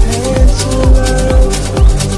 hands around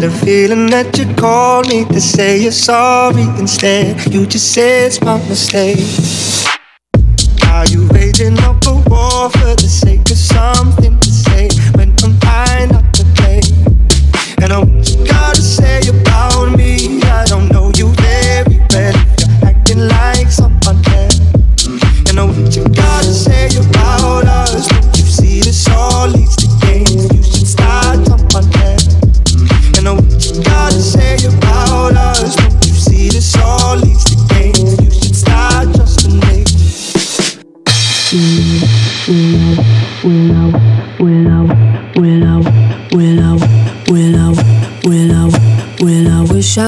had a feeling that you called me to say you're sorry instead. You just said it's my mistake.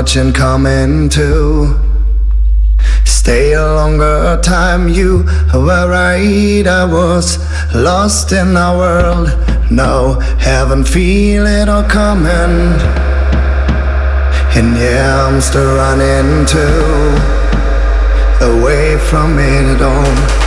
And coming to Stay a longer time, you were right, I was lost in our world. Now haven't feel it all coming. And yeah, I'm still running too. Away from it all.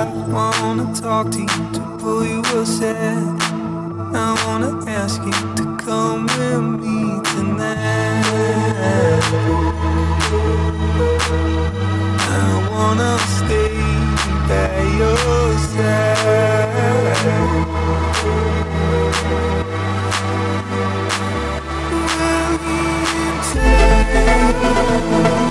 I wanna talk to you to pull you aside. I wanna ask you to come with me tonight. I wanna stay by your side. Will you take?